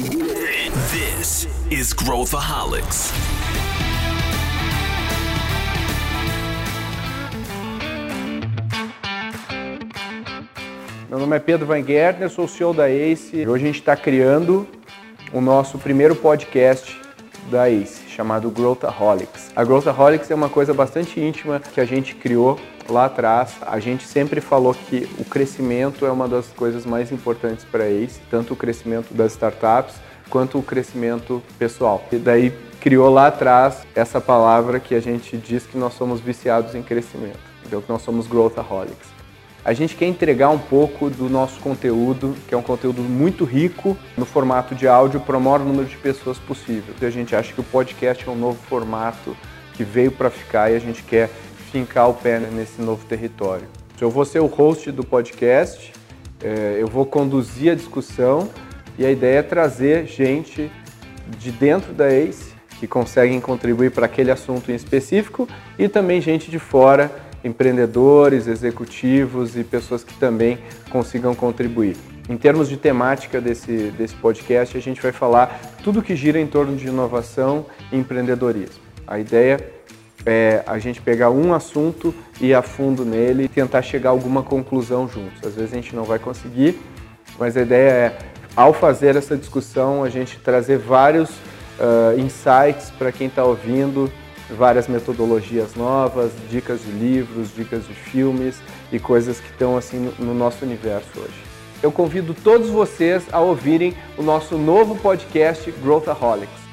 This is Growthaholics. Meu nome é Pedro Van Gertner, sou o CEO da ACE. Hoje a gente está criando o nosso primeiro podcast da ACE, chamado Growthaholics. A Growthaholics é uma coisa bastante íntima que a gente criou lá atrás. A gente sempre falou que o crescimento é uma das coisas mais importantes para a ACE, tanto o crescimento das startups quanto o crescimento pessoal. E daí criou lá atrás essa palavra que a gente diz que nós somos viciados em crescimento, então que nós somos Growthaholics. A gente quer entregar um pouco do nosso conteúdo, que é um conteúdo muito rico no formato de áudio para o maior número de pessoas possível. A gente acha que o podcast é um novo formato que veio para ficar e a gente quer fincar o pé nesse novo território. Eu vou ser o host do podcast, é, eu vou conduzir a discussão e a ideia é trazer gente de dentro da ACE que conseguem contribuir para aquele assunto em específico e também gente de fora empreendedores, executivos e pessoas que também consigam contribuir. Em termos de temática desse, desse podcast, a gente vai falar tudo que gira em torno de inovação e empreendedorismo. A ideia é a gente pegar um assunto e ir a fundo nele e tentar chegar a alguma conclusão juntos. Às vezes a gente não vai conseguir, mas a ideia é, ao fazer essa discussão, a gente trazer vários uh, insights para quem está ouvindo, várias metodologias novas, dicas de livros, dicas de filmes e coisas que estão assim no nosso universo hoje. Eu convido todos vocês a ouvirem o nosso novo podcast Growthaholics.